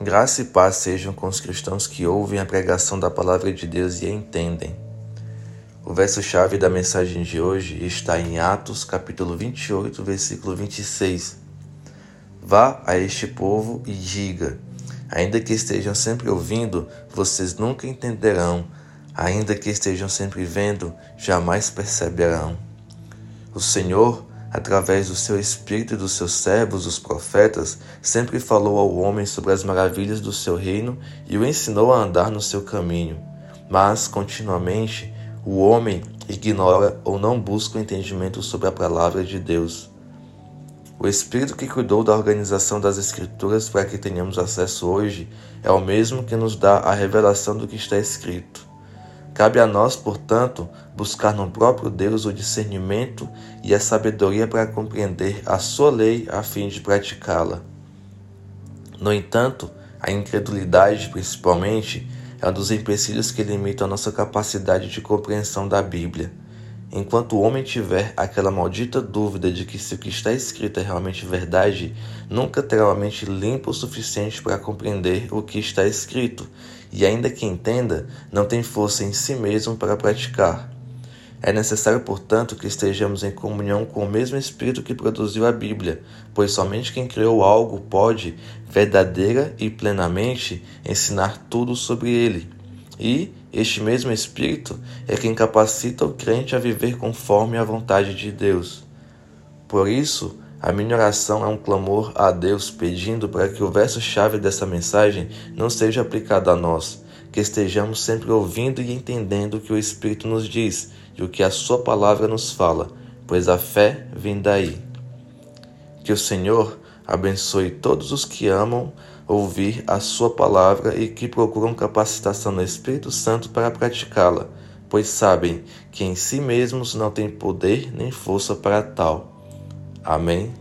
Graça e paz sejam com os cristãos que ouvem a pregação da palavra de Deus e a entendem. O verso-chave da mensagem de hoje está em Atos, capítulo 28, versículo 26. Vá a este povo e diga: ainda que estejam sempre ouvindo, vocês nunca entenderão, ainda que estejam sempre vendo, jamais perceberão. O Senhor através do seu Espírito e dos seus servos, os profetas, sempre falou ao homem sobre as maravilhas do seu reino e o ensinou a andar no seu caminho. Mas, continuamente, o homem ignora ou não busca o entendimento sobre a palavra de Deus. O Espírito que cuidou da organização das Escrituras para que tenhamos acesso hoje é o mesmo que nos dá a revelação do que está escrito. Cabe a nós, portanto, buscar no próprio Deus o discernimento e a sabedoria para compreender a sua lei a fim de praticá-la. No entanto, a incredulidade, principalmente, é um dos empecilhos que limitam a nossa capacidade de compreensão da Bíblia. Enquanto o homem tiver aquela maldita dúvida de que se o que está escrito é realmente verdade, nunca terá uma mente limpa o suficiente para compreender o que está escrito, e ainda que entenda, não tem força em si mesmo para praticar. É necessário, portanto, que estejamos em comunhão com o mesmo Espírito que produziu a Bíblia, pois somente quem criou algo pode, verdadeira e plenamente, ensinar tudo sobre ele. E este mesmo Espírito é quem capacita o crente a viver conforme a vontade de Deus. Por isso, a minha oração é um clamor a Deus pedindo para que o verso-chave dessa mensagem não seja aplicado a nós, que estejamos sempre ouvindo e entendendo o que o Espírito nos diz e o que a Sua palavra nos fala, pois a fé vem daí. Que o Senhor abençoe todos os que amam ouvir a Sua palavra e que procuram capacitação no Espírito Santo para praticá-la, pois sabem que em si mesmos não têm poder nem força para tal. Amém.